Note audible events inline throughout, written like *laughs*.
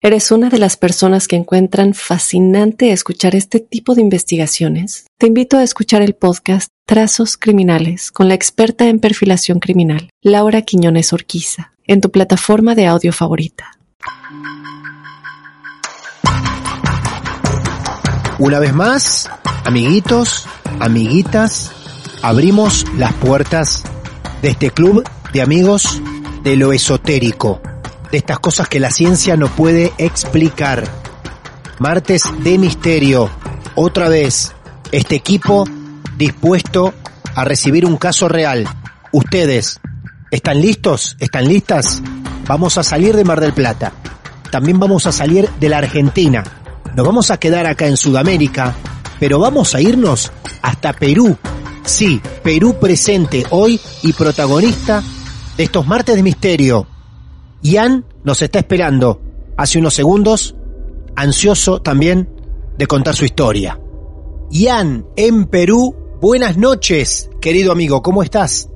¿Eres una de las personas que encuentran fascinante escuchar este tipo de investigaciones? Te invito a escuchar el podcast Trazos Criminales con la experta en perfilación criminal, Laura Quiñones Orquiza, en tu plataforma de audio favorita. Una vez más, amiguitos, amiguitas, abrimos las puertas de este club de amigos de lo esotérico de estas cosas que la ciencia no puede explicar. Martes de misterio. Otra vez, este equipo dispuesto a recibir un caso real. Ustedes, ¿están listos? ¿Están listas? Vamos a salir de Mar del Plata. También vamos a salir de la Argentina. Nos vamos a quedar acá en Sudamérica, pero vamos a irnos hasta Perú. Sí, Perú presente hoy y protagonista de estos martes de misterio. Ian nos está esperando hace unos segundos, ansioso también de contar su historia. Ian, en Perú, buenas noches, querido amigo, ¿cómo estás?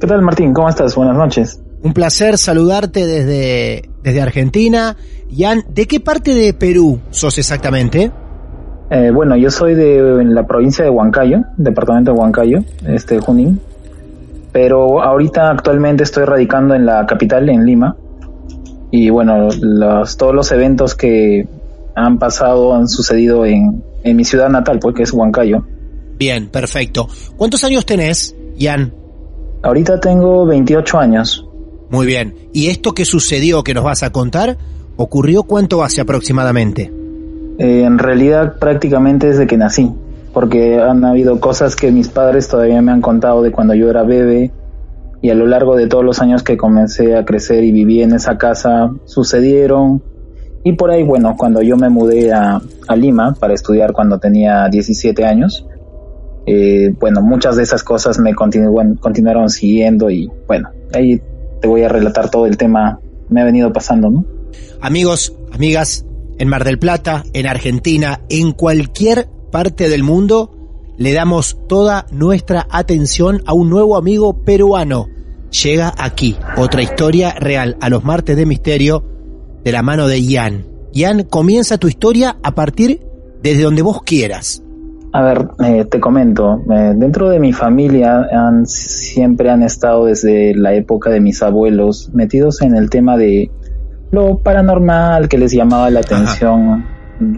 ¿Qué tal Martín? ¿Cómo estás? Buenas noches. Un placer saludarte desde, desde Argentina. Ian, ¿de qué parte de Perú sos exactamente? Eh, bueno, yo soy de la provincia de Huancayo, departamento de Huancayo, este Junín. Pero ahorita actualmente estoy radicando en la capital, en Lima, y bueno, los, todos los eventos que han pasado han sucedido en, en mi ciudad natal, porque pues, es Huancayo. Bien, perfecto. ¿Cuántos años tenés, Ian? Ahorita tengo 28 años. Muy bien. ¿Y esto que sucedió que nos vas a contar ocurrió cuánto hace aproximadamente? Eh, en realidad prácticamente desde que nací, porque han habido cosas que mis padres todavía me han contado de cuando yo era bebé y a lo largo de todos los años que comencé a crecer y viví en esa casa sucedieron y por ahí bueno cuando yo me mudé a, Lima para estudiar cuando tenía 17 años eh, bueno muchas de esas cosas me continuaron siguiendo y bueno ahí te voy a relatar todo el tema me ha venido pasando ¿no? amigos amigas en Mar del Plata en Argentina en cualquier parte del mundo le damos toda nuestra atención a un nuevo amigo peruano. Llega aquí otra historia real a los martes de misterio de la mano de Ian. Ian, comienza tu historia a partir desde donde vos quieras. A ver, eh, te comento, eh, dentro de mi familia han, siempre han estado desde la época de mis abuelos metidos en el tema de lo paranormal que les llamaba la atención,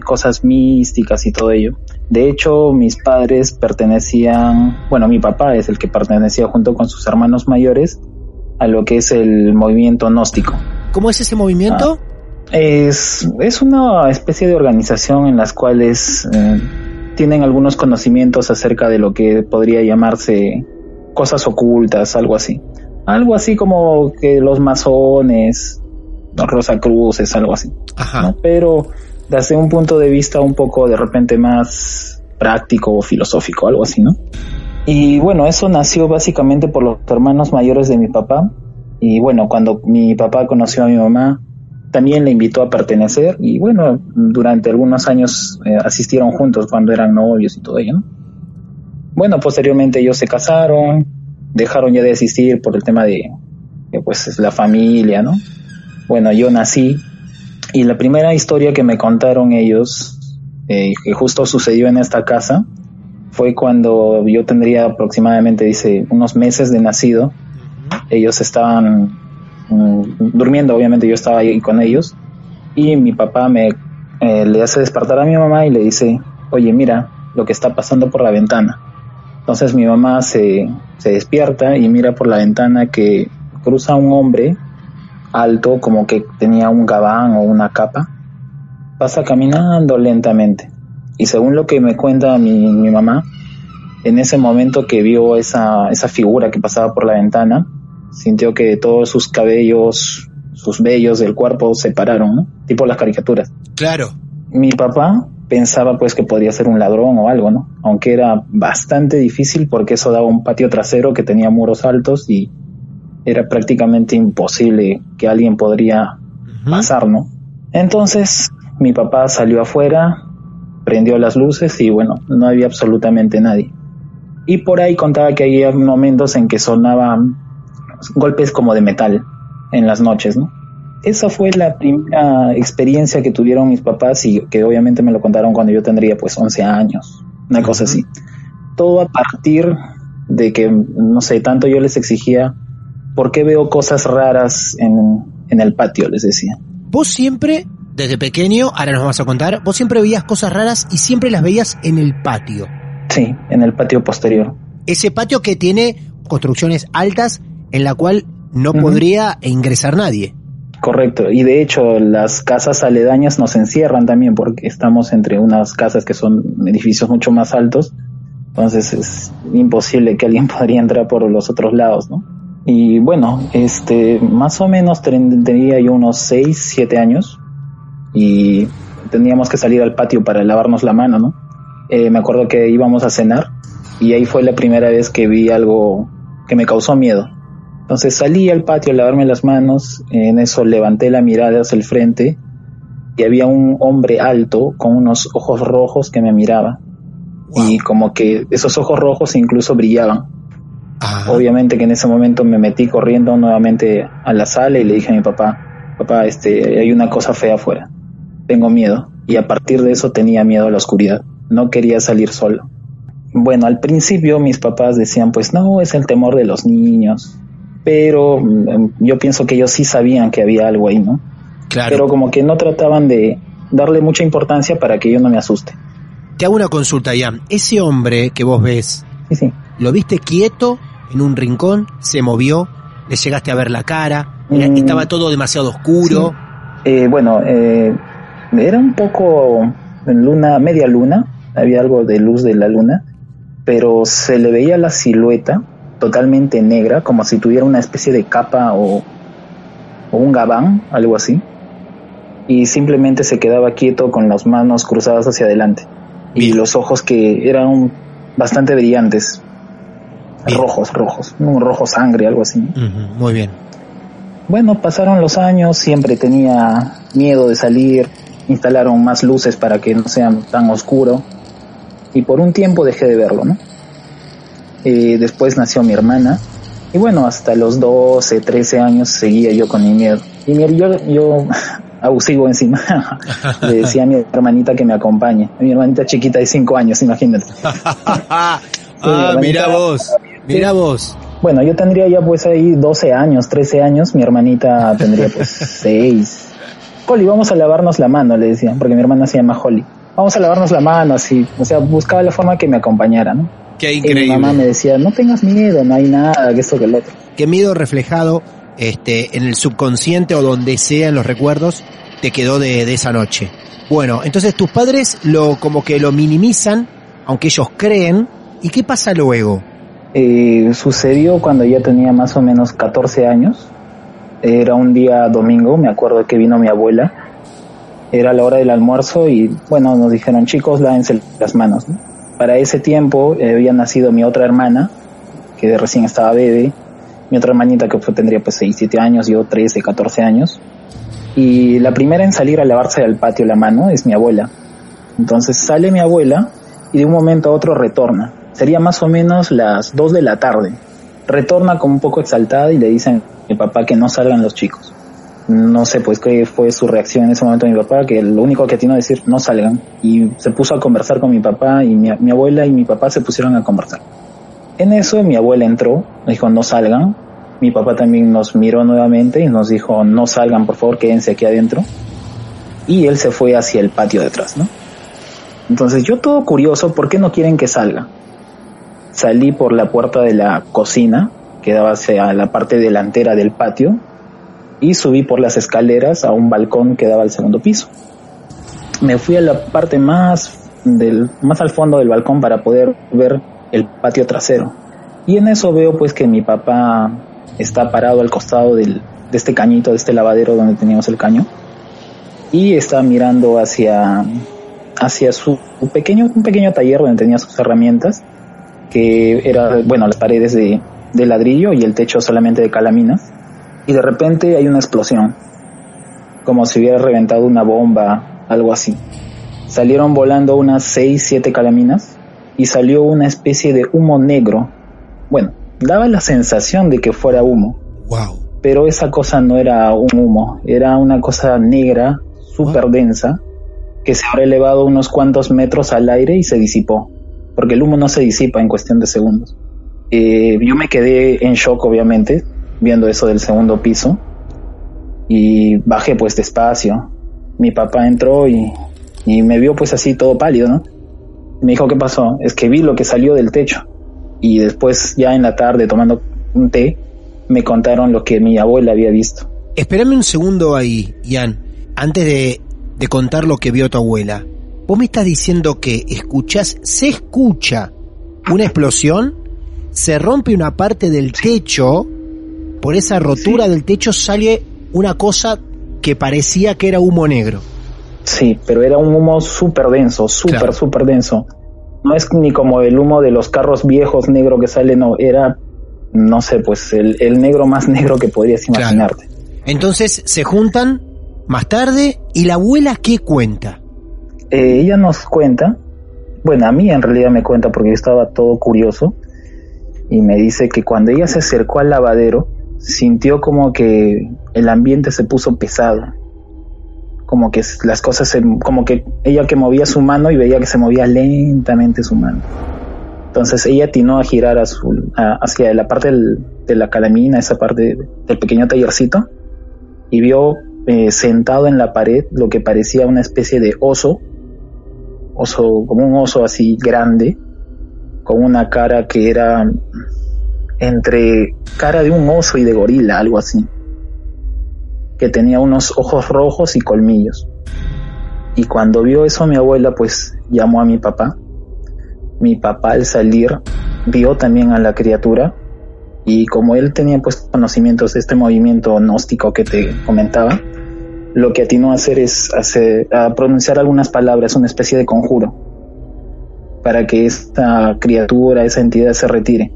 cosas místicas y todo ello. De hecho, mis padres pertenecían, bueno, mi papá es el que pertenecía junto con sus hermanos mayores a lo que es el movimiento gnóstico. ¿Cómo es ese movimiento? Ah, es, es una especie de organización en las cuales eh, tienen algunos conocimientos acerca de lo que podría llamarse cosas ocultas, algo así. Algo así como que los masones, los Rosacruces, algo así. Ajá. ¿no? Pero desde un punto de vista un poco de repente más práctico o filosófico, algo así, ¿no? Y bueno, eso nació básicamente por los hermanos mayores de mi papá. Y bueno, cuando mi papá conoció a mi mamá, también le invitó a pertenecer. Y bueno, durante algunos años eh, asistieron juntos cuando eran novios y todo ello, ¿no? Bueno, posteriormente ellos se casaron, dejaron ya de asistir por el tema de, de, pues es la familia, ¿no? Bueno, yo nací y la primera historia que me contaron ellos, eh, que justo sucedió en esta casa, fue cuando yo tendría aproximadamente, dice, unos meses de nacido. Ellos estaban mm, durmiendo, obviamente yo estaba ahí con ellos, y mi papá me eh, le hace despertar a mi mamá y le dice, oye, mira lo que está pasando por la ventana. Entonces mi mamá se, se despierta y mira por la ventana que cruza un hombre alto, como que tenía un gabán o una capa, pasa caminando lentamente. Y según lo que me cuenta mi, mi mamá, en ese momento que vio esa, esa figura que pasaba por la ventana, sintió que todos sus cabellos, sus vellos del cuerpo se pararon, ¿no? Tipo las caricaturas. Claro. Mi papá pensaba pues que podría ser un ladrón o algo, ¿no? Aunque era bastante difícil porque eso daba un patio trasero que tenía muros altos y era prácticamente imposible que alguien podría pasar, ¿no? Entonces mi papá salió afuera, prendió las luces y bueno, no había absolutamente nadie. Y por ahí contaba que había momentos en que sonaban golpes como de metal en las noches, ¿no? Esa fue la primera experiencia que tuvieron mis papás y que obviamente me lo contaron cuando yo tendría pues 11 años, una cosa así. Todo a partir de que, no sé, tanto yo les exigía, ¿por qué veo cosas raras en, en el patio? Les decía. Vos siempre, desde pequeño, ahora nos vas a contar, vos siempre veías cosas raras y siempre las veías en el patio. Sí, en el patio posterior. Ese patio que tiene construcciones altas en la cual no podría ingresar nadie. Correcto, y de hecho las casas aledañas nos encierran también porque estamos entre unas casas que son edificios mucho más altos, entonces es imposible que alguien *laughs* podría entrar por los otros lados, ¿no? Y bueno, este, más o menos ten- tenía yo unos 6, 7 años y teníamos que salir al patio para lavarnos la mano, ¿no? Eh, me acuerdo que íbamos a cenar y ahí fue la primera vez que vi algo que me causó miedo. Entonces salí al patio a lavarme las manos, en eso levanté la mirada hacia el frente y había un hombre alto con unos ojos rojos que me miraba. Y como que esos ojos rojos incluso brillaban. Ajá. Obviamente que en ese momento me metí corriendo nuevamente a la sala y le dije a mi papá, papá, este, hay una cosa fea afuera, tengo miedo. Y a partir de eso tenía miedo a la oscuridad, no quería salir solo. Bueno, al principio mis papás decían, pues no, es el temor de los niños. Pero mm, yo pienso que ellos sí sabían que había algo ahí, ¿no? Claro. Pero como que no trataban de darle mucha importancia para que yo no me asuste. Te hago una consulta, Ian. Ese hombre que vos ves, Sí, sí. ¿lo viste quieto en un rincón? ¿Se movió? ¿Le llegaste a ver la cara? Era- Mm. ¿Estaba todo demasiado oscuro? Eh, bueno, eh, era un poco en luna, media luna, había algo de luz de la luna, pero se le veía la silueta totalmente negra, como si tuviera una especie de capa o, o un gabán, algo así, y simplemente se quedaba quieto con las manos cruzadas hacia adelante y los ojos que eran bastante brillantes, Bien. rojos, rojos, un rojo sangre, algo así. Muy bien. Bueno, pasaron los años, siempre tenía miedo de salir, instalaron más luces para que no sean tan oscuro y por un tiempo dejé de verlo, ¿no? Eh, después nació mi hermana y bueno, hasta los 12, 13 años seguía yo con mi miedo. Y mi- yo, yo *laughs* aún sigo encima, *laughs* le decía a mi hermanita que me acompañe, a mi hermanita chiquita de 5 años, imagínate. *laughs* ah, mira vos, mira vos. Bueno, yo tendría ya pues ahí 12 años, 13 años, mi hermanita tendría pues *laughs* 6. Holly, vamos a lavarnos la mano, le decía, porque mi hermana se llama Holly. Vamos a lavarnos la mano, así. O sea, buscaba la forma que me acompañara, ¿no? Qué Y mi mamá me increíble. decía, no tengas miedo, no hay nada, que esto que el otro. Qué miedo reflejado este, en el subconsciente o donde sea en los recuerdos te quedó de, de esa noche. Bueno, entonces tus padres lo como que lo minimizan aunque ellos creen. ¿Y qué pasa luego? Eh, sucedió cuando ya tenía más o menos 14 años. Era un día domingo, me acuerdo que vino mi abuela. Era la hora del almuerzo y bueno, nos dijeron chicos, lávense las manos. ¿no? Para ese tiempo eh, había nacido mi otra hermana, que recién estaba bebé, mi otra hermanita que tendría pues 6, 7 años, yo 13, 14 años. Y la primera en salir a lavarse al patio la mano es mi abuela. Entonces sale mi abuela y de un momento a otro retorna. Sería más o menos las 2 de la tarde. Retorna como un poco exaltada y le dicen a mi papá que no salgan los chicos. No sé pues qué fue su reacción en ese momento de mi papá, que lo único que tiene que decir no salgan. Y se puso a conversar con mi papá y mi, mi abuela y mi papá se pusieron a conversar. En eso mi abuela entró, dijo no salgan. Mi papá también nos miró nuevamente y nos dijo no salgan, por favor, quédense aquí adentro. Y él se fue hacia el patio detrás, ¿no? Entonces yo todo curioso, ¿por qué no quieren que salga? Salí por la puerta de la cocina, que daba hacia la parte delantera del patio, y subí por las escaleras a un balcón que daba al segundo piso. Me fui a la parte más del más al fondo del balcón para poder ver el patio trasero. Y en eso veo pues que mi papá está parado al costado del, de este cañito, de este lavadero donde teníamos el caño, y está mirando hacia, hacia su pequeño, un pequeño taller donde tenía sus herramientas, que era, bueno, las paredes de, de ladrillo y el techo solamente de calaminas. Y de repente hay una explosión, como si hubiera reventado una bomba, algo así. Salieron volando unas 6, 7 calaminas y salió una especie de humo negro. Bueno, daba la sensación de que fuera humo. Wow. Pero esa cosa no era un humo, era una cosa negra, súper densa, que se habrá elevado unos cuantos metros al aire y se disipó. Porque el humo no se disipa en cuestión de segundos. Eh, yo me quedé en shock, obviamente, viendo eso del segundo piso. Y bajé pues despacio. Mi papá entró y, y me vio pues así todo pálido, ¿no? Me dijo, ¿qué pasó? Es que vi lo que salió del techo y después ya en la tarde tomando un té me contaron lo que mi abuela había visto. Espérame un segundo ahí, Ian, antes de, de contar lo que vio tu abuela. Vos me estás diciendo que escuchás, se escucha una explosión, se rompe una parte del techo, por esa rotura del techo sale una cosa que parecía que era humo negro. Sí, pero era un humo súper denso, súper, Claro. súper denso. No es ni como el humo de los carros viejos negro que sale, no, era, no sé, pues el, el negro más *laughs* negro que podrías Claro. imaginarte. Entonces se juntan más tarde y la abuela qué cuenta. Eh, ella nos cuenta, bueno, a mí en realidad me cuenta porque yo estaba todo curioso, y me dice que cuando ella se acercó al lavadero, sintió como que el ambiente se puso pesado. Como que las cosas se, como que ella que movía su mano y veía que se movía lentamente su mano. Entonces ella atinó a girar a hacia la parte de la calamina, esa parte del pequeño tallercito, y vio eh, sentado en la pared lo que parecía una especie de oso, oso, como un oso así grande, con una cara que era entre cara de un oso y de gorila, algo así, que tenía unos ojos rojos y colmillos. Y cuando vio eso mi abuela pues llamó a mi papá. Mi papá al salir vio también a la criatura y como él tenía pues conocimientos de este movimiento gnóstico que te comentaba, lo que atinó a hacer es hacer, a pronunciar algunas palabras, una especie de conjuro, para que esta criatura, esa entidad se retire.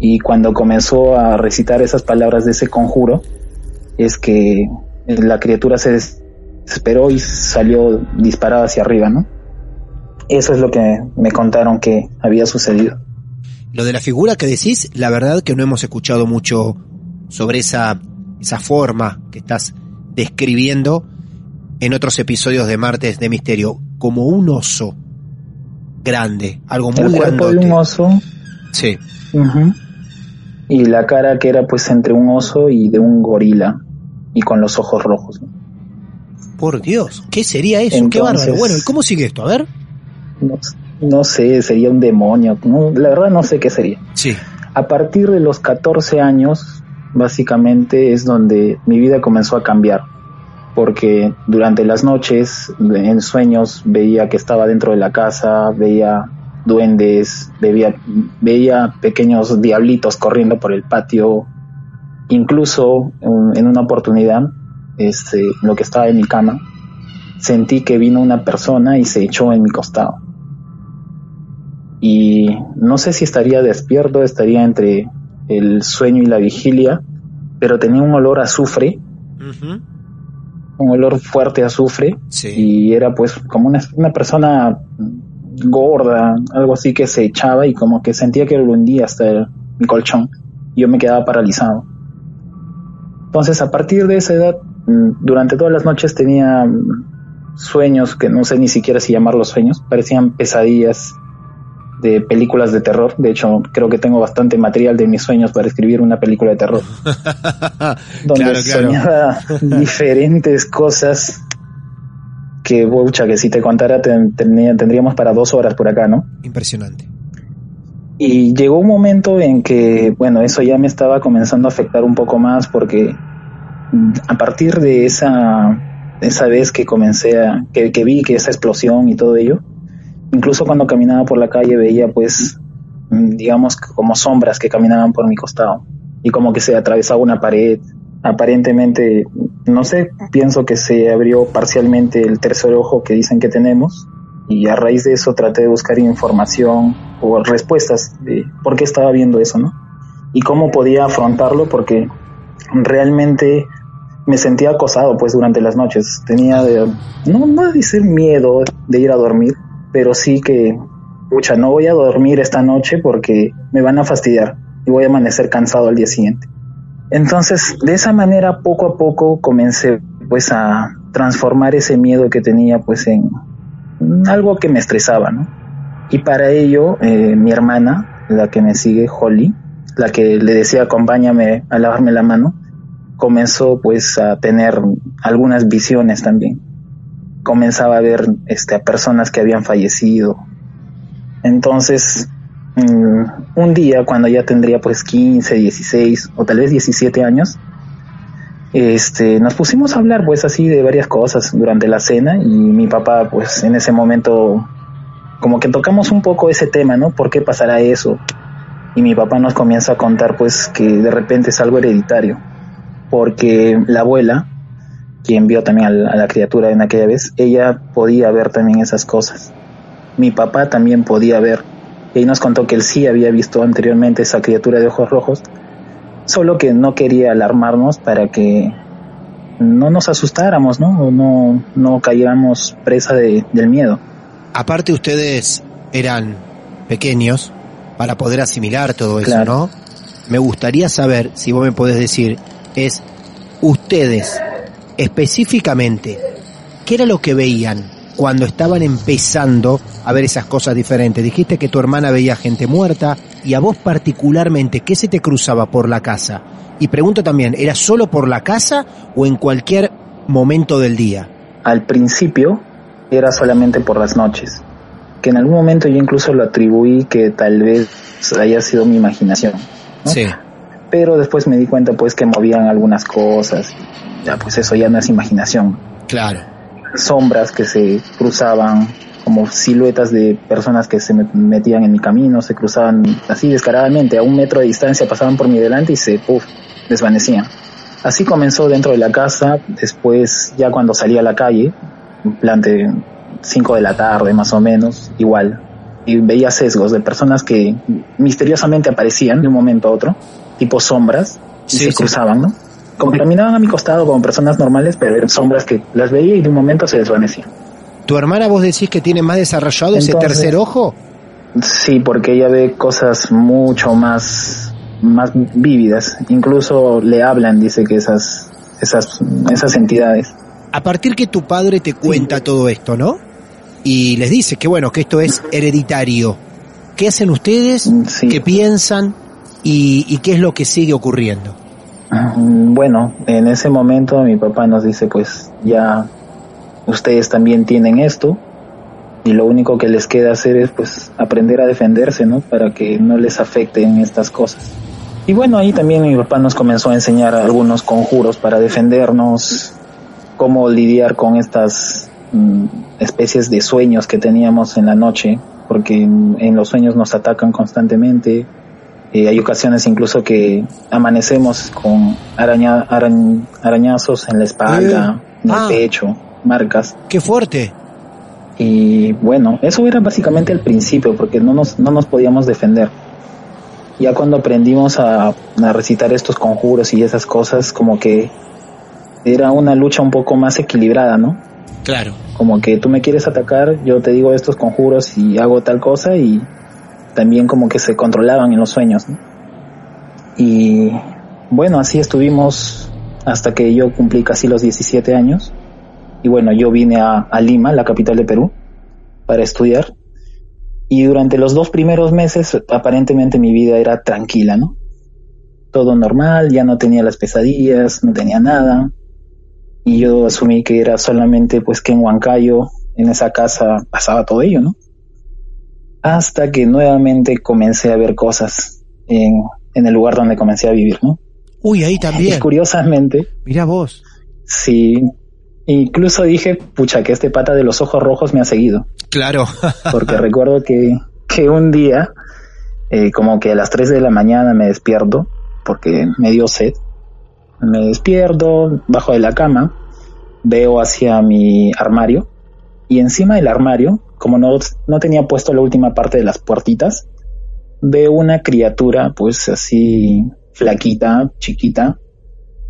Y cuando comenzó a recitar esas palabras de ese conjuro, es que la criatura se desesperó y salió disparada hacia arriba, ¿no? Eso es lo que me contaron que había sucedido. Lo de la figura que decís, la verdad que no hemos escuchado mucho sobre esa, esa forma que estás describiendo en otros episodios de Martes de Misterio, como un oso grande, algo muy el cuerpo grandote. de un oso Sí. Ujú. Y la cara que era pues entre un oso y de un gorila y con los ojos rojos. Por Dios, ¿qué sería eso? Qué bárbaro. Bueno, ¿y cómo sigue esto? A ver. No, no sé, sería un demonio. no, la verdad no sé qué sería. Sí. A partir de los 14 años, básicamente es donde mi vida comenzó a cambiar. Porque durante las noches, en sueños, veía que estaba dentro de la casa, veía duendes, veía, pequeños diablitos corriendo por el patio, incluso en, en una oportunidad, este, lo que estaba en mi cama, sentí que vino una persona y se echó en mi costado. Y no sé si estaría despierto, estaría entre el sueño y la vigilia, pero tenía un olor a azufre, un olor fuerte a azufre, Sí. y era pues como una, una persona gorda, algo así que se echaba y como que sentía que lo hundía hasta el- mi colchón. y Yo me quedaba paralizado. Entonces, a partir de esa edad, mm, durante todas las noches tenía mm, sueños que no sé ni siquiera si llamarlos sueños, parecían pesadillas de películas de terror. De hecho, creo que tengo bastante material de mis sueños para escribir una película de terror. *laughs* donde Claro, claro. soñaba *laughs* diferentes cosas que, bucha, que si te contara ten- tendríamos para dos horas por acá, ¿no? Impresionante. Y llegó un momento en que, bueno, eso ya me estaba comenzando a afectar un poco más porque mm, a partir de esa, esa vez que comencé a, que, que vi que esa explosión y todo ello, incluso cuando caminaba por la calle veía pues, mm, digamos, como sombras que caminaban por mi costado y como que se atravesaba una pared. Aparentemente, no sé, pienso que se abrió parcialmente el tercer ojo que dicen que tenemos y a raíz de eso traté de buscar información o respuestas de por qué estaba viendo eso, ¿no? Y cómo podía afrontarlo porque realmente me sentía acosado pues durante las noches. Tenía de, no, no decir miedo de ir a dormir, pero sí que, pucha, no voy a dormir esta noche porque me van a fastidiar y voy a amanecer cansado al día siguiente. Entonces, de esa manera, poco a poco comencé pues a transformar ese miedo que tenía pues en algo que me estresaba, ¿no? Y para ello, eh, mi hermana, la que me sigue, Holly, la que le decía acompáñame a lavarme la mano, comenzó pues a tener algunas visiones también. Comenzaba a ver este, a personas que habían fallecido. Entonces, mm, un día cuando ya tendría pues 15, 16 o tal vez 17 años, este, nos pusimos a hablar pues así de varias cosas durante la cena y mi papá pues en ese momento como que tocamos un poco ese tema, ¿no? ¿Por qué pasará eso? Y mi papá nos comienza a contar pues que de repente es algo hereditario, porque la abuela, quien vio también a la, a la criatura en aquella vez, ella podía ver también esas cosas. Mi papá también podía ver. Y ahí nos contó que él sí había visto anteriormente esa criatura de ojos rojos, solo que no quería alarmarnos para que no nos asustáramos, ¿no? O no, no cayéramos presa de, del miedo. Aparte ustedes eran pequeños para poder asimilar todo eso. ¿no? Me gustaría saber, si vos me podés decir, es ustedes específicamente, ¿qué era lo que veían cuando estaban empezando a ver esas cosas diferentes? Dijiste que tu hermana veía gente muerta y a vos particularmente, ¿qué se te cruzaba por la casa? Y pregunto también, ¿era solo por la casa o en cualquier momento del día? Al principio era solamente por las noches, que en algún momento yo incluso lo atribuí que tal vez haya sido mi imaginación. ¿no? Sí. Pero después me di cuenta pues que movían algunas cosas, ya pues eso ya no es imaginación. Claro. Sombras que se cruzaban como siluetas de personas que se me- metían en mi camino, se cruzaban así descaradamente, a un metro de distancia pasaban por mi delante y se puff, desvanecían. Así comenzó dentro de la casa, después ya cuando salí a la calle, en plan de 5 de la tarde más o menos, igual, y veía sesgos de personas que misteriosamente aparecían de un momento a otro, tipo sombras, y Sí, se sí. cruzaban, ¿no? Como que caminaban a mi costado como personas normales, pero eran sombras que las veía y de un momento se desvanecían. ¿Tu hermana vos decís que tiene más desarrollado ese tercer ojo? Sí, porque ella ve cosas mucho más, más vívidas. Incluso le hablan, dice que esas, esas, esas entidades. A partir que tu padre te cuenta todo esto, ¿no? Y les dice que bueno, que esto es hereditario. ¿Qué hacen ustedes? Mm, Sí. ¿Qué piensan? Y, y qué es lo que sigue ocurriendo? Mm, Bueno, en ese momento mi papá nos dice, pues ya ustedes también tienen esto y lo único que les queda hacer es pues aprender a defenderse, ¿no? Para que no les afecten estas cosas. Y bueno, ahí también mi papá nos comenzó a enseñar algunos conjuros para defendernos, cómo lidiar con estas mm, especies de sueños que teníamos en la noche, porque en, en los sueños nos atacan constantemente. Eh, hay ocasiones incluso que amanecemos con araña, arañ- arañazos en la espalda, en el Ah. pecho, marcas. Qué fuerte. Y bueno, eso era básicamente el principio, porque no nos, no nos podíamos defender. Ya cuando aprendimos a, a recitar estos conjuros y esas cosas, como que era una lucha un poco más equilibrada, ¿no? Claro. Como que tú me quieres atacar, yo te digo estos conjuros y hago tal cosa y también como que se controlaban en los sueños. Y bueno, así estuvimos hasta que yo cumplí casi los 17 años. Y bueno, yo vine a, a Lima, la capital de Perú, para estudiar. Y durante los dos primeros meses, aparentemente mi vida era tranquila, ¿no? Todo normal, ya no tenía las pesadillas, no tenía nada. Y yo asumí que era solamente pues que en Huancayo, en esa casa, pasaba todo ello, ¿no? Hasta que nuevamente comencé a ver cosas en, en el lugar donde comencé a vivir, ¿no? Uy, ahí Y también. curiosamente, Mira vos. sí, incluso dije, pucha, que este pata de los ojos rojos me ha seguido. Claro. Porque recuerdo que, que un día, eh, como que a las 3 de la mañana me despierto, porque me dio sed. Me despierto, bajo de la cama, veo hacia mi armario, y encima del armario, como no, no tenía puesto la última parte de las puertitas, veo una criatura, pues así flaquita, chiquita,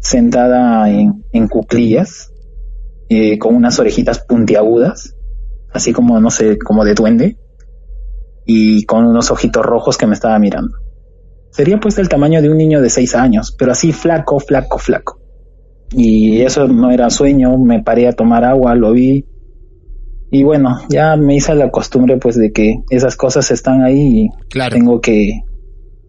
sentada en, en cuclillas, eh, con unas orejitas puntiagudas, así como, no sé, como de duende, y con unos ojitos rojos que me estaba mirando. Sería pues del tamaño de un niño de seis años, pero así flaco, flaco, flaco. Y eso no era sueño, me paré a tomar agua, lo vi. Y bueno, ya me hice la costumbre pues de que esas cosas están ahí y Claro. tengo que,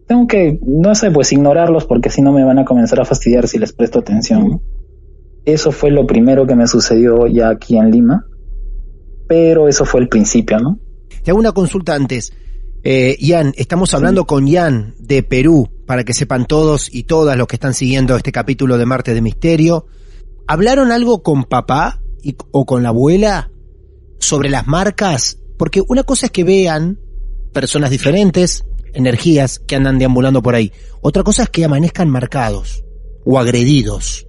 tengo que, no sé, pues ignorarlos porque si no me van a comenzar a fastidiar si les presto atención. Eso fue lo primero que me sucedió ya aquí en Lima, pero eso fue el principio, ¿no? Te hago una consulta antes. Eh, Ian, estamos hablando con Ian de Perú, para que sepan todos y todas los que están siguiendo este capítulo de Marte de Misterio. ¿Hablaron algo con papá y- o con la abuela sobre las marcas? Porque una cosa es que vean personas diferentes, energías que andan deambulando por ahí. Otra cosa es que amanezcan marcados o agredidos.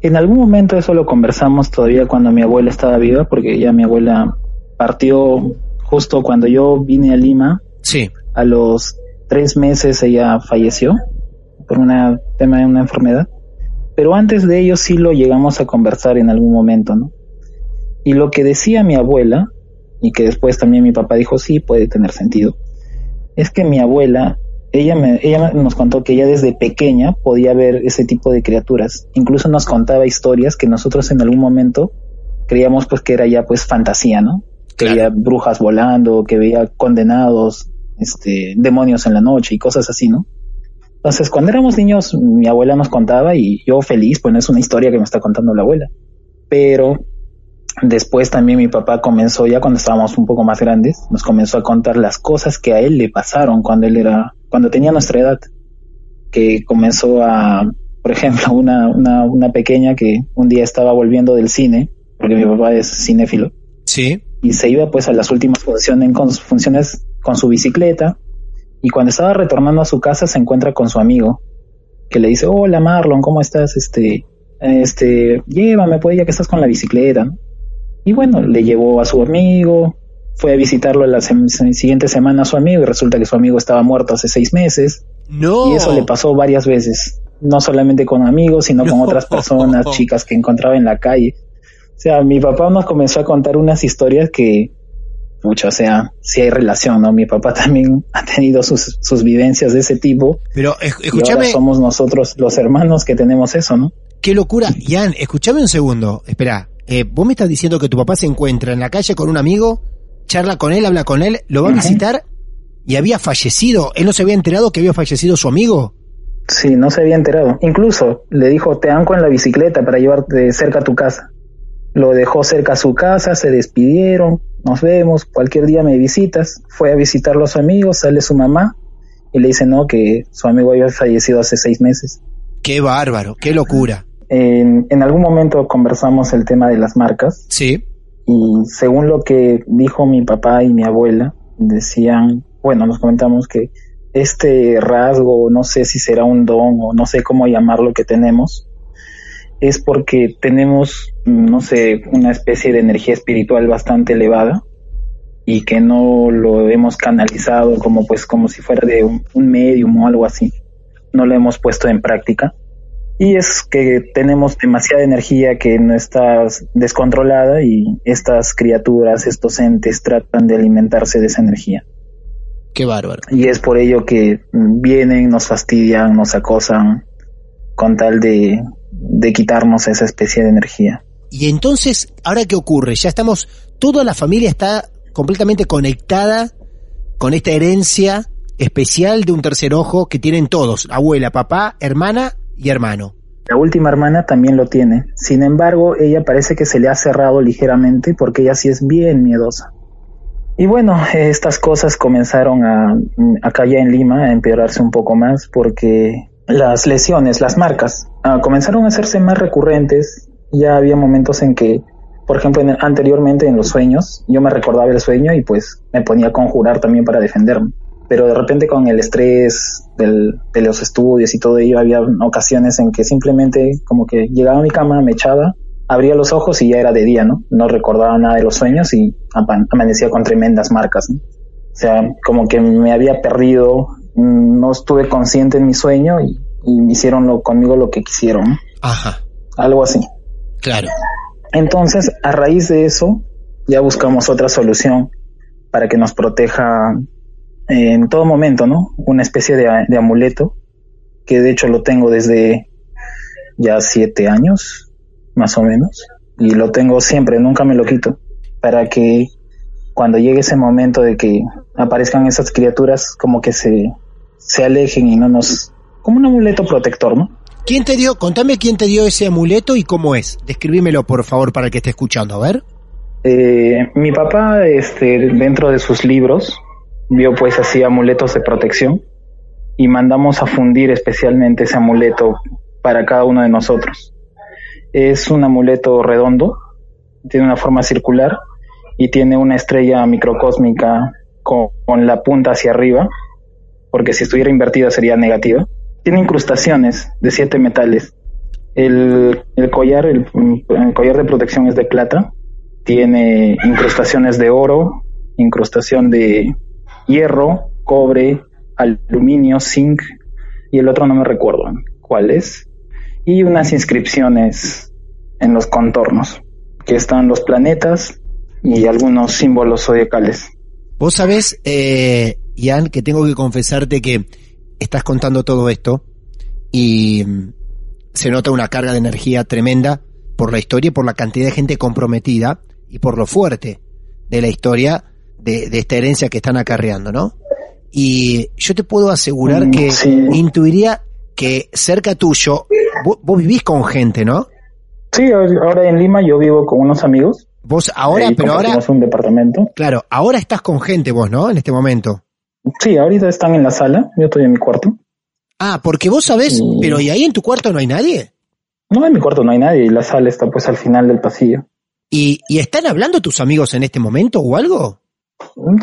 En algún momento eso lo conversamos todavía cuando mi abuela estaba viva, porque ya mi abuela partió justo cuando yo vine a Lima. Sí. A los tres meses ella falleció por un tema de una enfermedad. Pero antes de ello sí lo llegamos a conversar en algún momento, ¿no? Y lo que decía mi abuela, y que después también mi papá dijo, sí, puede tener sentido, es que mi abuela, ella, me, ella nos contó que ella desde pequeña podía ver ese tipo de criaturas. Incluso nos contaba historias que nosotros en algún momento creíamos pues que era ya pues fantasía, ¿no? Que Claro. veía brujas volando, que veía condenados, este, demonios en la noche y cosas así, ¿no? Entonces, cuando éramos niños, mi abuela nos contaba y yo feliz, pues no es una historia que me está contando la abuela. Pero después también mi papá comenzó, ya cuando estábamos un poco más grandes, nos comenzó a contar las cosas que a él le pasaron cuando él era, cuando tenía nuestra edad. Que comenzó a, por ejemplo, una, una, una pequeña que un día estaba volviendo del cine, porque mi papá es cinéfilo, Sí. y se iba pues a las últimas funciones con, funciones con su bicicleta y cuando estaba retornando a su casa se encuentra con su amigo que le dice hola Marlon cómo estás este este llévame pues ya que estás con la bicicleta ¿no? Y bueno le llevó a su amigo fue a visitarlo la sem- siguiente semana a su amigo y resulta que su amigo estaba muerto hace seis meses No. y eso le pasó varias veces, no solamente con amigos, sino con otras personas, *laughs* chicas que encontraba en la calle. O sea, mi papá nos comenzó a contar unas historias que, mucho, o sea, sí hay relación, ¿no? Mi papá *laughs* también ha tenido sus, sus vivencias de ese tipo. Pero es- Y ahora escúchame, somos nosotros los hermanos que tenemos eso, ¿no? qué locura. Ian, escúchame un segundo. Espera, eh, vos me estás diciendo que tu papá se encuentra en la calle con un amigo, charla con él, habla con él, lo va a visitar y había fallecido. ¿Él no se había enterado que había fallecido su amigo? Sí, no se había enterado. Incluso le dijo, te anco en la bicicleta para llevarte cerca a tu casa. Lo dejó cerca a su casa, se despidieron, nos vemos, cualquier día me visitas. Fue a visitarlo a su amigo, sale su mamá y le dice no, que su amigo había fallecido hace seis meses. Qué bárbaro, qué locura. En, en algún momento conversamos el tema de las marcas Sí, y según lo que dijo mi papá y mi abuela, decían, bueno, nos comentamos que este rasgo, no sé si será un don o no sé cómo llamarlo que tenemos, es porque tenemos, no sé, una especie de energía espiritual bastante elevada y que no lo hemos canalizado como pues como si fuera de un, un medium o algo así. No lo hemos puesto en práctica. Y es que tenemos demasiada energía que no está descontrolada y estas criaturas, estos entes tratan de alimentarse de esa energía. Qué bárbaro. Y es por ello que vienen, nos fastidian, nos acosan con tal de, de quitarnos esa especie de energía. Y entonces, ¿ahora qué ocurre? Ya estamos, toda la familia está completamente conectada con esta herencia especial de un tercer ojo que tienen todos, abuela, papá, hermana y hermano. La última hermana también lo tiene. Sin embargo, ella parece que se le ha cerrado ligeramente porque ella sí es bien miedosa. Y bueno, estas cosas comenzaron a, acá ya en Lima a empeorarse un poco más porque las lesiones, las marcas, ah, comenzaron a hacerse más recurrentes. Ya había momentos en que, por ejemplo, en- anteriormente en los sueños, yo me recordaba el sueño y pues me ponía a conjurar también para defenderme. Pero de repente con el estrés del- de los estudios y todo ello, había ocasiones en que simplemente como que llegaba a mi cama, me echaba, abría los ojos y ya era de día, ¿no? No recordaba nada de los sueños y amanecía con tremendas marcas, ¿no? O sea, como que me había perdido, no estuve consciente en mi sueño y, y hicieron lo, conmigo lo que quisieron, ¿no? Ajá, algo así. claro. Entonces, a raíz de eso, ya buscamos otra solución para que nos proteja en todo momento, ¿no? Una especie de, de amuleto, que de hecho lo tengo desde ya siete años, más o menos, y lo tengo siempre, nunca me lo quito, para que cuando llegue ese momento de que aparezcan esas criaturas, como que se, se alejen y no nos... como un amuleto protector, ¿no? ¿Quién te dio, contame quién te dio ese amuleto y cómo es? Describímelo, por favor, para el que esté escuchando, a ver. Eh, mi papá, este, dentro de sus libros, vio pues así amuletos de protección y mandamos a fundir especialmente ese amuleto para cada uno de nosotros. Es un amuleto redondo, tiene una forma circular y tiene una estrella microcósmica con, la punta hacia arriba, porque si estuviera invertida sería negativa. Tiene incrustaciones de siete metales. El, el collar, el collar de protección es de plata, tiene incrustaciones de oro, incrustación de hierro, cobre, aluminio, zinc y el otro no me recuerdo cuál es. Y unas inscripciones en los contornos, que están los planetas y algunos símbolos zodiacales. Vos sabés, eh, Ian, que tengo que confesarte que estás contando todo esto y mm, se nota una carga de energía tremenda por la historia y por la cantidad de gente comprometida y por lo fuerte de la historia de, de esta herencia que están acarreando, ¿no? Y yo te puedo asegurar Mm, que sí. intuiría que cerca tuyo, vos, vos vivís con gente, ¿no? Sí, ahora en Lima yo vivo con unos amigos. Vos ahora, pero ahora, un departamento. claro, ahora estás con gente vos, ¿no? En este momento. Sí, ahorita están en la sala, yo estoy en mi cuarto. Ah, porque vos sabés, Mm. pero ¿y ahí en tu cuarto no hay nadie? No, en mi cuarto no hay nadie y la sala está pues al final del pasillo. ¿Y, y están hablando tus amigos en este momento o algo?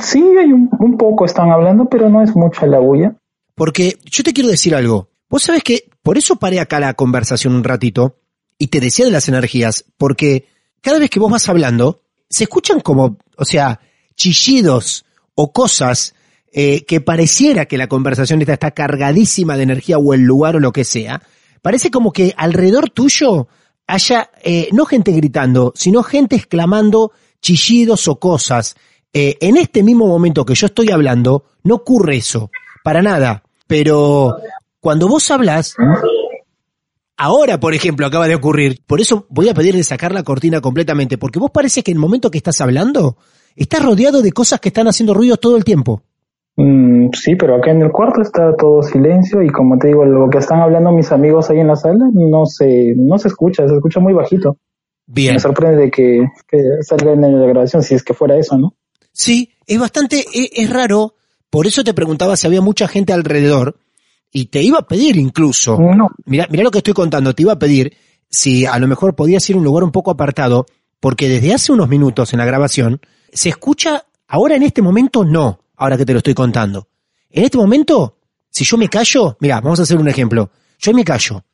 Sí, hay un, poco están hablando, pero no es mucha la bulla. Porque yo te quiero decir algo. Vos sabés que por eso paré acá la conversación un ratito y te decía de las energías, porque cada vez que vos vas hablando, se escuchan como, o sea, chillidos o cosas eh, que pareciera que la conversación esta está cargadísima de energía o el lugar o lo que sea. Parece como que alrededor tuyo haya eh, no gente gritando, sino gente exclamando chillidos o cosas. Eh, en este mismo momento que yo estoy hablando, no ocurre eso, para nada. Pero cuando vos hablas, ahora, por ejemplo, acaba de ocurrir, por eso voy a pedirle sacar la cortina completamente, porque vos parece que en el momento que estás hablando, estás rodeado de cosas que están haciendo ruidos todo el tiempo. Mm, sí, pero acá en el cuarto está todo silencio y como te digo, lo que están hablando mis amigos ahí en la sala no se, no se escucha, se escucha muy bajito. Bien. Me sorprende que, que salga en la grabación si es que fuera eso, ¿no? Sí, es bastante, es, es raro, por eso te preguntaba si había mucha gente alrededor, y te iba a pedir incluso, No, Mira, mira lo que estoy contando. Te iba a pedir si a lo mejor podías ir a un lugar un poco apartado, porque desde hace unos minutos en la grabación se escucha, ahora en este momento no, ahora que te lo estoy contando. En este momento, si yo me callo, mira, vamos a hacer un ejemplo. Yo me callo.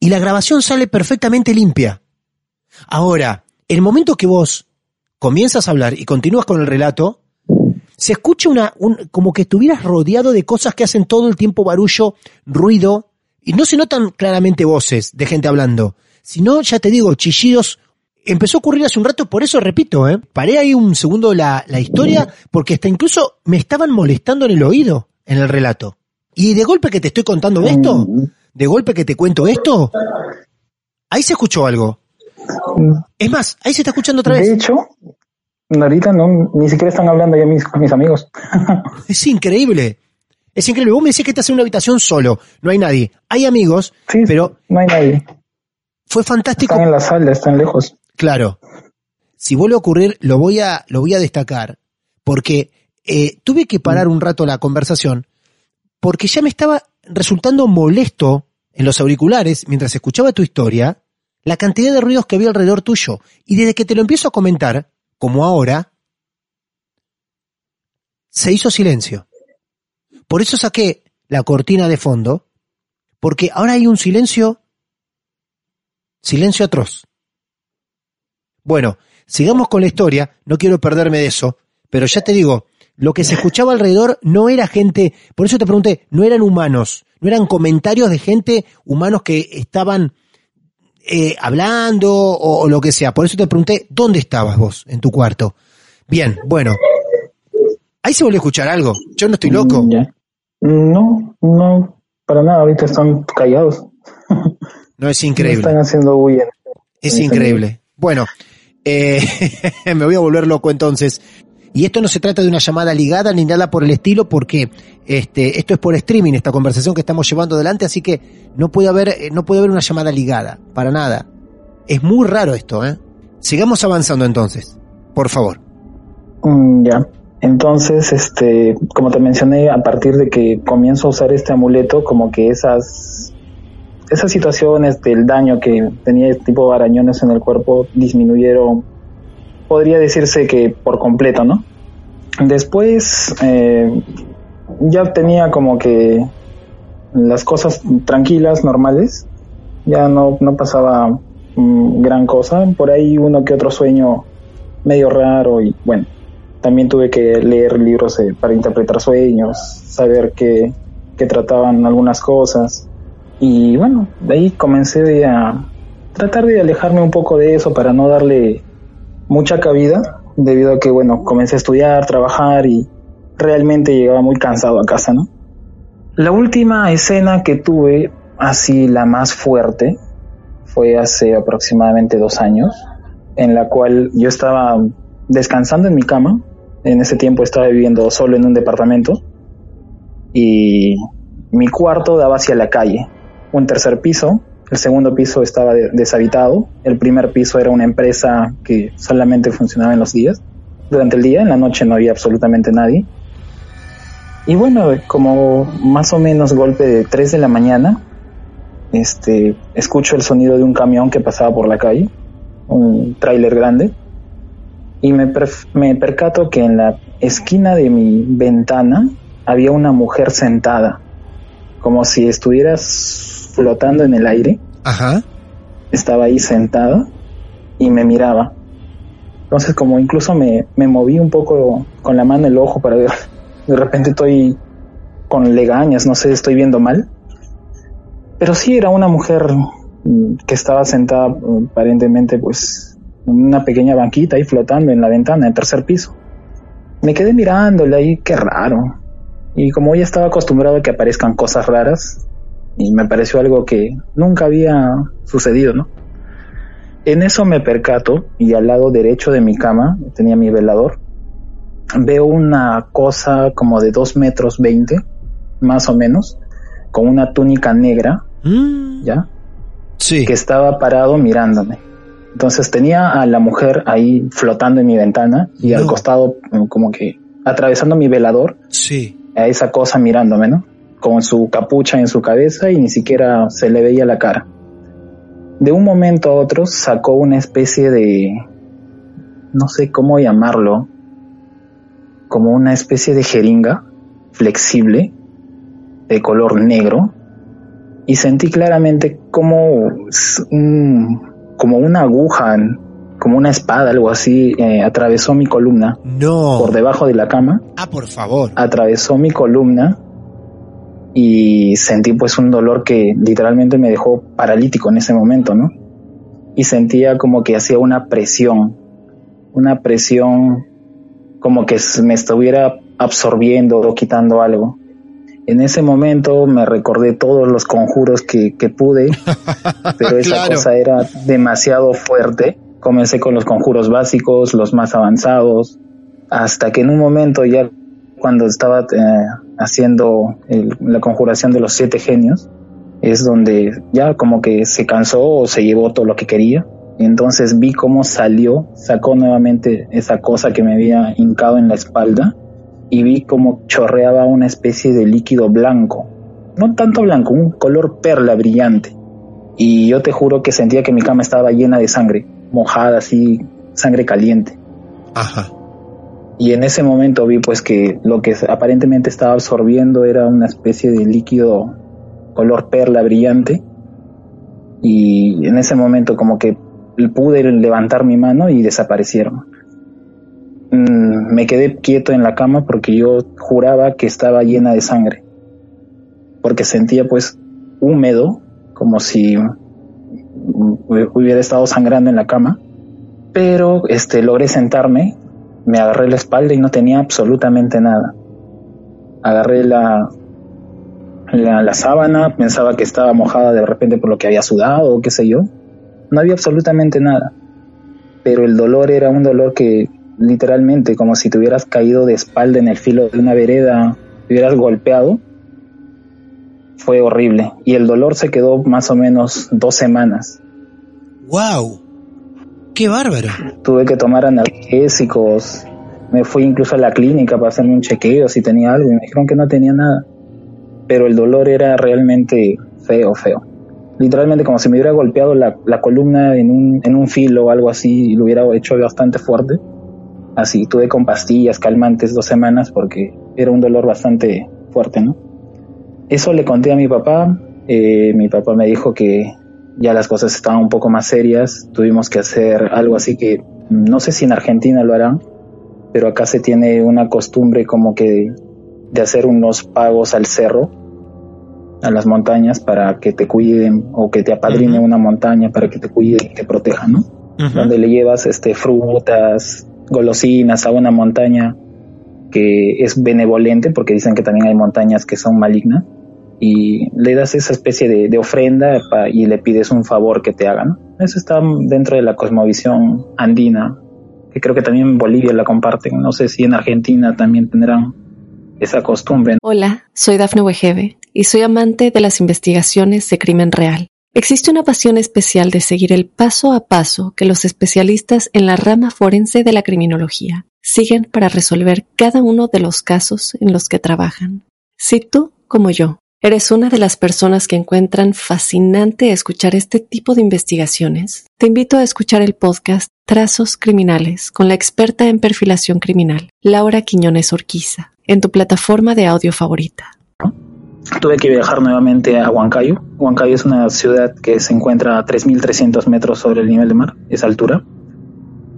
Y la grabación sale perfectamente limpia. Ahora, el momento que vos comienzas a hablar y continúas con el relato, se escucha una, un, como que estuvieras rodeado de cosas que hacen todo el tiempo barullo, ruido, y no se notan claramente voces de gente hablando, sino, ya te digo, chillidos. Empezó a ocurrir hace un rato, por eso repito, ¿eh? paré ahí un segundo la, la historia, porque hasta incluso me estaban molestando en el oído, en el relato. Y de golpe que te estoy contando esto, de golpe que te cuento esto, ahí se escuchó algo. Es más, ahí se está escuchando otra De vez. hecho, ahorita no, ni siquiera están hablando ya mis, mis amigos. *laughs* Es increíble. Es increíble. Vos me decís que estás en una habitación solo, no hay nadie. Hay amigos, Sí, pero no hay nadie. fue fantástico. Están en la sala, están lejos. Claro. Si vuelve a ocurrir, lo voy a, lo voy a destacar, porque eh, tuve que parar un rato la conversación, porque ya me estaba resultando molesto en los auriculares, mientras escuchaba tu historia, la cantidad de ruidos que había alrededor tuyo. Y desde que te lo empiezo a comentar, como ahora, se hizo silencio. Por eso saqué la cortina de fondo, porque ahora hay un silencio, silencio atroz. Bueno, sigamos con la historia, no quiero perderme de eso, pero ya te digo, lo que se escuchaba alrededor no era gente, por eso te pregunté, no eran humanos, no eran comentarios de gente, humanos que estaban eh, hablando o, o lo que sea. Por eso te pregunté, ¿dónde estabas vos en tu cuarto? Bien, bueno. Ahí se volvió a escuchar algo. Yo no estoy loco. Mm. No, no, para nada, ahorita están callados. No es *laughs* No increíble. están haciendo bulla. Es increíble. Bueno, eh, *laughs* me voy a volver loco entonces. Y esto no se trata de una llamada ligada ni nada por el estilo, porque este, esto es por streaming, esta conversación que estamos llevando adelante, así que no puede haber, eh, no puede haber una llamada ligada, para nada. Es muy raro esto, ¿eh? Sigamos avanzando entonces, por favor. Mm, ya. Entonces, este, como te mencioné, a partir de que comienzo a usar este amuleto, como que esas, esas situaciones del daño que tenía tipo arañones en el cuerpo disminuyeron, podría decirse que por completo, ¿no? Después, eh, ya tenía como que las cosas tranquilas, normales, ya no, no pasaba mm, gran cosa, por ahí uno que otro sueño medio raro y bueno, también tuve que leer libros eh, para interpretar sueños, saber qué, qué trataban algunas cosas. Y bueno, de ahí comencé a tratar de alejarme un poco de eso para no darle mucha cabida, debido a que, bueno, comencé a estudiar, trabajar y realmente llegaba muy cansado a casa, ¿no? La última escena que tuve, así la más fuerte, fue hace aproximadamente dos años, en la cual yo estaba descansando en mi cama. En ese tiempo estaba viviendo solo en un departamento y mi cuarto daba hacia la calle, un tercer piso. El segundo piso estaba de- deshabitado. El primer piso era una empresa que solamente funcionaba en los días. Durante el día, en la noche no había absolutamente nadie. Y bueno, como más o menos golpe de 3 de la mañana, este, escucho el sonido de un camión que pasaba por la calle, un tráiler grande, y me, me percato que en la esquina de mi ventana había una mujer sentada, como si estuvieras flotando en el aire, Ajá. estaba ahí sentada y me miraba. Entonces como incluso me, me moví un poco con la mano el ojo para ver, de repente estoy con legañas, no sé, estoy viendo mal. Pero sí era una mujer mm, que estaba sentada mm, aparentemente pues en una pequeña banquita ahí flotando en la ventana del tercer piso. Me quedé mirándola ahí, qué raro. Y como ya estaba acostumbrado a que aparezcan cosas raras, y me pareció algo que nunca había sucedido, ¿no? En eso me percato y al lado derecho de mi cama tenía mi velador. Veo una cosa como de 2 metros 20, más o menos, con una túnica negra, Mm, ¿ya? sí. Que estaba parado mirándome. Entonces tenía a la mujer ahí flotando en mi ventana y al costado como que atravesando mi velador Sí. a esa cosa mirándome, ¿no? Con su capucha en su cabeza y ni siquiera se le veía la cara. De un momento a otro sacó una especie de, no sé cómo llamarlo, como una especie de jeringa flexible de color negro y sentí claramente como, como una aguja, como una espada, algo así, eh, atravesó mi columna. No. Por debajo de la cama. Ah, por favor. Atravesó mi columna y sentí pues un dolor que literalmente me dejó paralítico en ese momento, ¿no? Y sentía como que hacía una presión, una presión como que me estuviera absorbiendo o quitando algo. En ese momento me recordé todos los conjuros que, pude, *laughs* pero esa cosa era demasiado fuerte. Comencé con los conjuros básicos, los más avanzados, hasta que en un momento ya cuando estaba eh, haciendo la conjuración de los siete genios, es donde ya como que se cansó o se llevó todo lo que quería. Entonces vi cómo salió, sacó nuevamente esa cosa que me había hincado en la espalda y vi como chorreaba una especie de líquido blanco, no tanto blanco, un color perla brillante. Y yo te juro que sentía que mi cama estaba llena de sangre, mojada así, sangre caliente. Ajá. Y en ese momento vi pues que lo que aparentemente estaba absorbiendo era una especie de líquido color perla brillante. Y en ese momento como que pude levantar mi mano y desaparecieron. Mm, me quedé quieto en la cama porque yo juraba que estaba llena de sangre, porque sentía pues húmedo, como si hubiera estado sangrando en la cama, pero este logré sentarme, me agarré la espalda y no tenía absolutamente nada. Agarré la, la, sábana, pensaba que estaba mojada de repente por lo que había sudado o qué sé yo. No había absolutamente nada. Pero el dolor era un dolor que literalmente como si te hubieras caído de espalda en el filo de una vereda, te hubieras golpeado. Fue horrible. Y el dolor se quedó más o menos dos semanas. ¡Wow! ¡Qué bárbaro! Tuve que tomar analgésicos. Me fui incluso a la clínica para hacerme un chequeo si tenía algo y me dijeron que no tenía nada. Pero el dolor era realmente feo, feo. Literalmente como si me hubiera golpeado la, la columna en un, en un filo o algo así y lo hubiera hecho bastante fuerte Así, tuve con pastillas calmantes dos semanas porque era un dolor bastante fuerte, ¿no? Eso le conté a mi papá. Eh, mi papá me dijo que ya las cosas estaban un poco más serias. Tuvimos que hacer algo así que no sé si en Argentina lo harán, pero acá se tiene una costumbre como que de hacer unos pagos al cerro, a las montañas para que te cuiden o que te apadrine una montaña para que te cuide y te proteja, ¿no? Donde le llevas este frutas, golosinas a una montaña que es benevolente, porque dicen que también hay montañas que son malignas, y le das esa especie de, ofrenda y le pides un favor que te hagan. Eso está dentro de la cosmovisión andina, que creo que también en Bolivia la comparten. No sé si en Argentina también tendrán esa costumbre. Hola, soy Dafne Wegebe y soy amante de las investigaciones de crimen real. Existe una pasión especial de seguir el paso a paso que los especialistas en la rama forense de la criminología siguen para resolver cada uno de los casos en los que trabajan. Si tú, como yo, eres una de las personas que encuentran fascinante escuchar este tipo de investigaciones, te invito a escuchar el podcast Trazos Criminales con la experta en perfilación criminal, Laura Quiñones Orquiza, en tu plataforma de audio favorita tuve que viajar nuevamente a Huancayo. Huancayo es una ciudad que se encuentra a 3.300 metros sobre el nivel de mar, esa altura.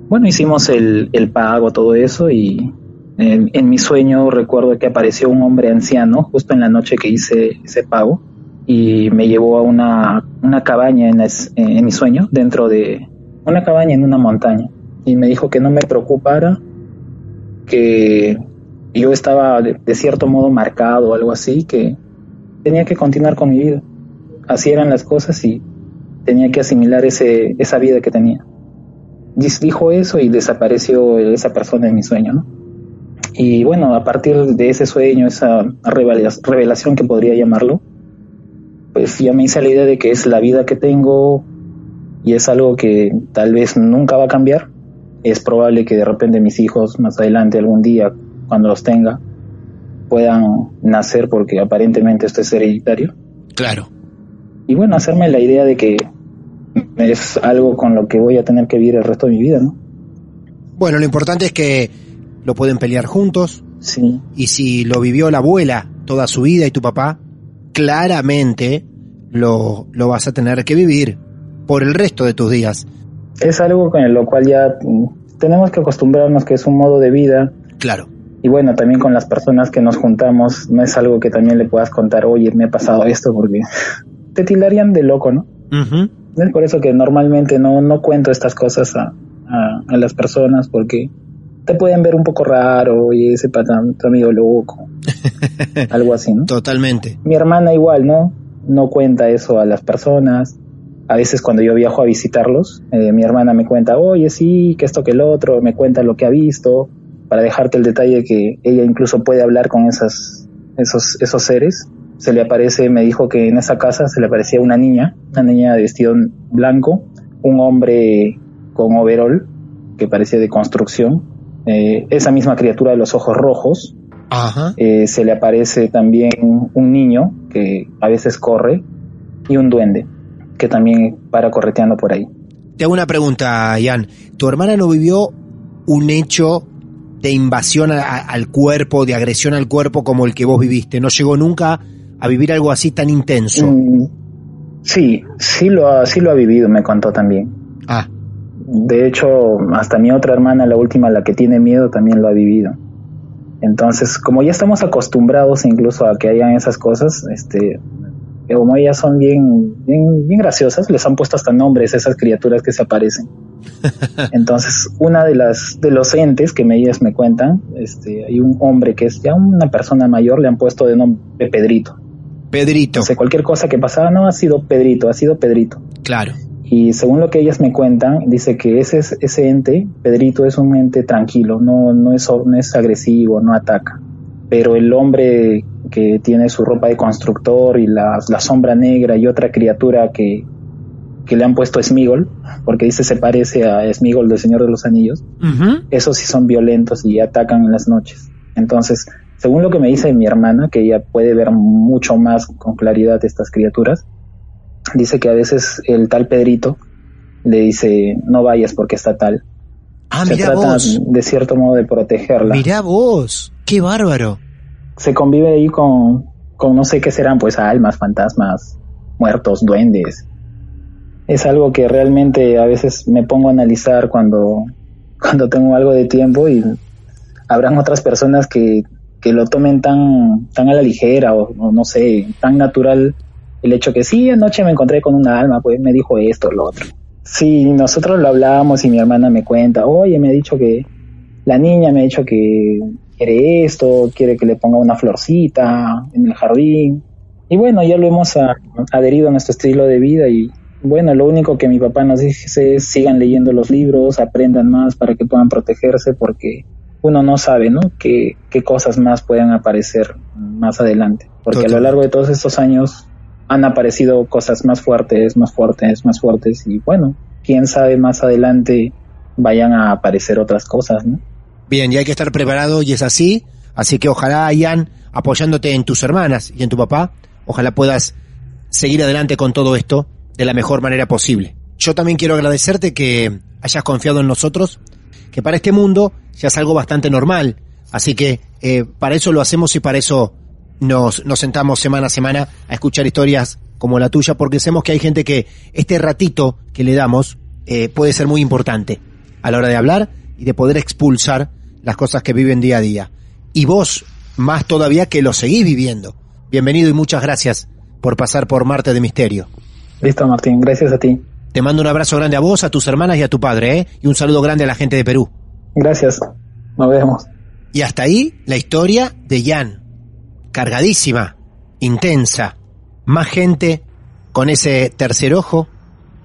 Bueno, hicimos el, pago, todo eso, y en, mi sueño recuerdo que apareció un hombre anciano justo en la noche que hice ese pago y me llevó a una, cabaña en, en mi sueño, dentro de una cabaña en una montaña. Y me dijo que no me preocupara, que yo estaba de cierto modo marcado o algo así, que tenía que continuar con mi vida. Así eran las cosas y tenía que asimilar ese, esa vida que tenía. Dijo eso y desapareció esa persona en mi sueño, ¿no? Y bueno, a partir de ese sueño, esa revelación que podría llamarlo, pues ya me hice la idea de que es la vida que tengo y es algo que tal vez nunca va a cambiar. Es probable que de repente mis hijos más adelante, algún día, cuando los tenga, puedan nacer porque aparentemente esto es hereditario. Claro. Y bueno, hacerme la idea de que es algo con lo que voy a tener que vivir el resto de mi vida, ¿no? Bueno, lo importante es que lo pueden pelear juntos. Sí. Y si lo vivió la abuela toda su vida y tu papá, claramente lo, lo vas a tener que vivir por el resto de tus días. Es algo con lo cual ya mm, tenemos que acostumbrarnos que es un modo de vida. Claro. Y bueno, también con las personas que nos juntamos, no es algo que también le puedas contar, oye, me ha pasado esto, porque *laughs* te tildarían de loco, ¿no? Es por eso que normalmente no, no cuento estas cosas a, a, a las personas, porque te pueden ver un poco raro, oye, ese pata, tu amigo loco, *laughs* algo así, ¿no? Totalmente. Mi hermana igual, ¿no? No cuenta eso a las personas. A veces cuando yo viajo a visitarlos, eh, mi hermana me cuenta, oye, sí, que esto, que el otro, me cuenta lo que ha visto, para dejarte el detalle que ella incluso puede hablar con esas, esos, esos seres. Se le aparece, me dijo que en esa casa se le aparecía una niña, una niña de vestido blanco, un hombre con overol, que parecía de construcción, eh, esa misma criatura de los ojos rojos, Ajá. eh, se le aparece también un niño que a veces corre y un duende que también para correteando por ahí. Te hago una pregunta, Ian. ¿Tu hermana no vivió un hecho de invasión a- a- al cuerpo, de agresión al cuerpo como el que vos viviste? ¿No llegó nunca a vivir algo así tan intenso? Mm, sí, sí lo, ha, sí lo ha vivido, me contó también. Ah, De hecho, hasta mi otra hermana, la última, la que tiene miedo, también lo ha vivido. Entonces, como ya estamos acostumbrados incluso a que hayan esas cosas, este, como ellas son bien, bien, bien graciosas, les han puesto hasta nombres a esas criaturas que se aparecen. *laughs* Entonces, una de las de los entes que me, ellas me cuentan, este, hay un hombre que es ya una persona mayor, le han puesto de nombre Pedrito. Pedrito, Entonces, cualquier cosa que pasaba, no ha sido Pedrito, ha sido Pedrito. claro. Y según lo que ellas me cuentan, dice que ese, es- ese ente, Pedrito, es un ente tranquilo, no, no, es, no es agresivo, no ataca. Pero el hombre que tiene su ropa de constructor y la, la sombra negra y otra criatura que, que le han puesto Smigol, porque dice se parece a Smigol del Señor de los Anillos, esos sí son violentos y atacan en las noches. Entonces, según lo que me dice mi hermana, que ella puede ver mucho más con claridad estas criaturas, dice que a veces el tal Pedrito le dice, no vayas porque está tal. Ah, Se trata vos. de cierto modo de protegerla. Mirá vos. Qué bárbaro. Se convive ahí con, con no sé qué serán, pues almas, fantasmas, muertos, duendes. Es algo que realmente a veces me pongo a analizar cuando, *laughs* cuando tengo algo de tiempo y habrán otras personas que, que lo tomen tan, tan a la ligera o, o no sé, tan natural el hecho que sí, anoche me encontré con una alma, pues me dijo esto, lo otro. Sí, nosotros lo hablábamos y mi hermana me cuenta, oye, me ha dicho que la niña me ha dicho que quiere esto, quiere que le ponga una florcita en el jardín. Y bueno, ya lo hemos a- adherido a nuestro estilo de vida y bueno, lo único que mi papá nos dice es sigan leyendo los libros, aprendan más para que puedan protegerse porque uno no sabe, ¿no? Qué, qué cosas más puedan aparecer más adelante. Porque a lo largo de todos estos años han aparecido cosas más fuertes, más fuertes, más fuertes y bueno, quién sabe más adelante vayan a aparecer otras cosas, ¿no? Bien, y hay que estar preparado y es así. Así que ojalá, Ian, apoyándote en tus hermanas y en tu papá, ojalá puedas seguir adelante con todo esto de la mejor manera posible. Yo también quiero agradecerte que hayas confiado en nosotros, que para este mundo ya es algo bastante normal. Así que eh, para eso lo hacemos y para eso nos, nos sentamos semana a semana a escuchar historias como la tuya, porque sabemos que hay gente que este ratito que le damos eh, puede ser muy importante a la hora de hablar y de poder expulsar las cosas que viven día a día. Y vos, más todavía que lo seguís viviendo. Bienvenido y muchas gracias por pasar por Marte de Misterio. Listo, Martín, gracias a ti. Te mando un abrazo grande a vos, a tus hermanas y a tu padre, ¿eh? Y un saludo grande a la gente de Perú. Gracias. Nos vemos. Y hasta ahí la historia de Jan. Cargadísima, intensa. Más gente con ese tercer ojo,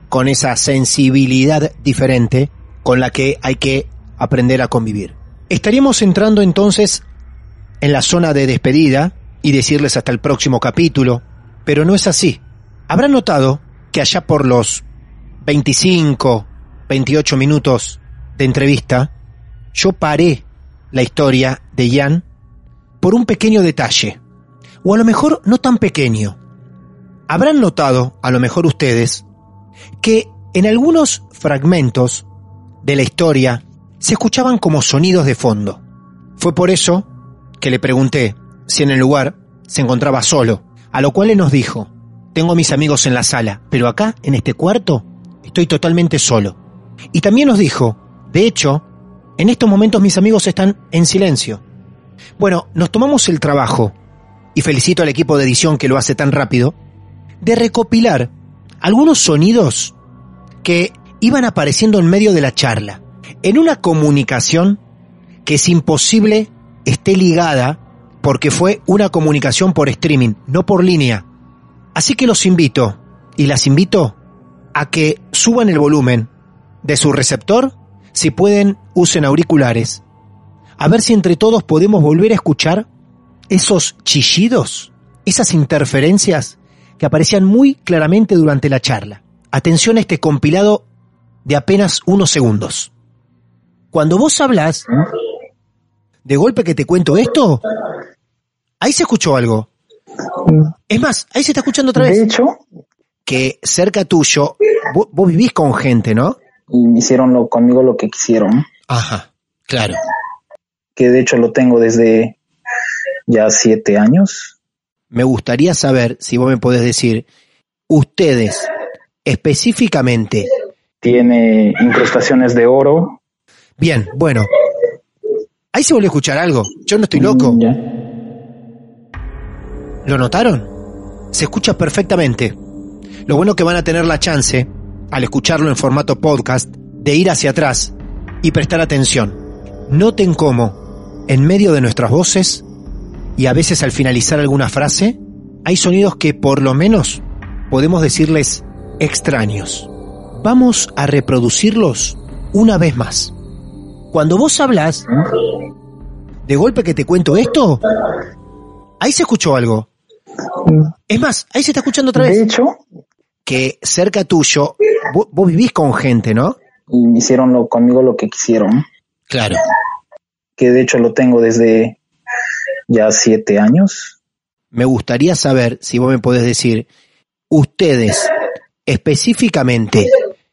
con esa sensibilidad diferente con la que hay que aprender a convivir. Estaríamos entrando entonces en la zona de despedida y decirles hasta el próximo capítulo, pero no es así. Habrán notado que allá por los 25, 28 minutos de entrevista, yo paré la historia de Jan por un pequeño detalle, o a lo mejor no tan pequeño. Habrán notado, a lo mejor ustedes, que en algunos fragmentos de la historia se escuchaban como sonidos de fondo. Fue por eso que le pregunté si en el lugar se encontraba solo, a lo cual él nos dijo, tengo a mis amigos en la sala, pero acá, en este cuarto, estoy totalmente solo. Y también nos dijo, de hecho, en estos momentos mis amigos están en silencio. Bueno, nos tomamos el trabajo, y felicito al equipo de edición que lo hace tan rápido, de recopilar algunos sonidos que iban apareciendo en medio de la charla, en una comunicación que es imposible esté ligada porque fue una comunicación por streaming, no por línea. Así que los invito, y las invito, a que suban el volumen de su receptor, si pueden usen auriculares, a ver si entre todos podemos volver a escuchar esos chillidos, esas interferencias que aparecían muy claramente durante la charla. Atención a este compilado de apenas unos segundos. Cuando vos hablas, de golpe que te cuento esto, ahí se escuchó algo. Es más, ahí se está escuchando otra vez. De hecho, Que cerca tuyo, vos, vos vivís con gente, ¿no? y hicieron lo, conmigo lo que quisieron, Ajá, claro. Que de hecho lo tengo desde ya siete años. Me gustaría saber si vos me podés decir, ustedes específicamente, Tiene incrustaciones de oro. bien, bueno, ahí se volvió a escuchar algo, yo no estoy loco. Mm, Ya. ¿Lo notaron? Se escucha perfectamente. Lo bueno que van a tener la chance, al escucharlo en formato podcast, de ir hacia atrás y prestar atención. Noten cómo, en medio de nuestras voces, y a veces al finalizar alguna frase, hay sonidos que por lo menos podemos decirles extraños. Vamos a reproducirlos una vez más. Cuando vos hablas, de golpe que te cuento esto, ahí se escuchó algo. Es más, ahí se está escuchando otra De vez. hecho, Que cerca tuyo, vos, vos vivís con gente, ¿no? y hicieron lo, conmigo lo que quisieron, Claro. Que de hecho lo tengo desde ya siete años. Me gustaría saber si vos me podés decir, ustedes específicamente,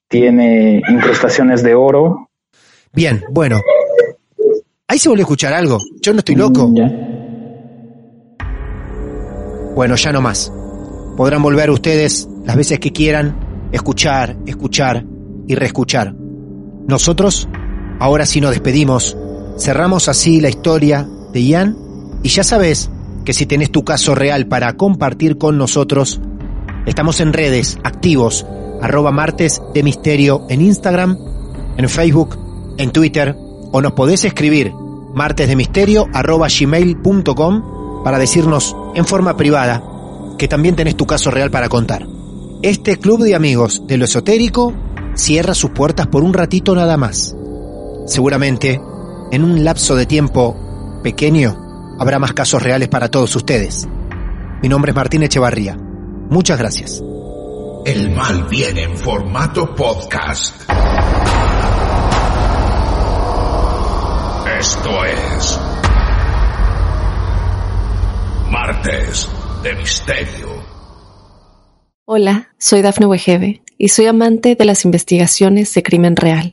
Tiene incrustaciones de oro. bien, bueno, ahí se volvió a escuchar algo, yo no estoy loco. Mm, Ya. Bueno, ya no más. Podrán volver ustedes las veces que quieran, escuchar, escuchar y reescuchar. Nosotros, ahora sí nos despedimos, cerramos así la historia de Ian y ya sabes que si tenés tu caso real para compartir con nosotros, estamos en redes, activos, arroba martes de misterio en Instagram, en Facebook, en Twitter o nos podés escribir martesdemisterio arroba gmail.com para decirnos en forma privada que también tenés tu caso real para contar. Este club de amigos de lo esotérico cierra sus puertas por un ratito nada más. Seguramente, en un lapso de tiempo pequeño, habrá más casos reales para todos ustedes. Mi nombre es Martín Echevarría. Muchas gracias. El mal viene en formato podcast. Esto es Martes de Misterio. Hola, soy Dafne Wegebe y soy amante de las investigaciones de crimen real.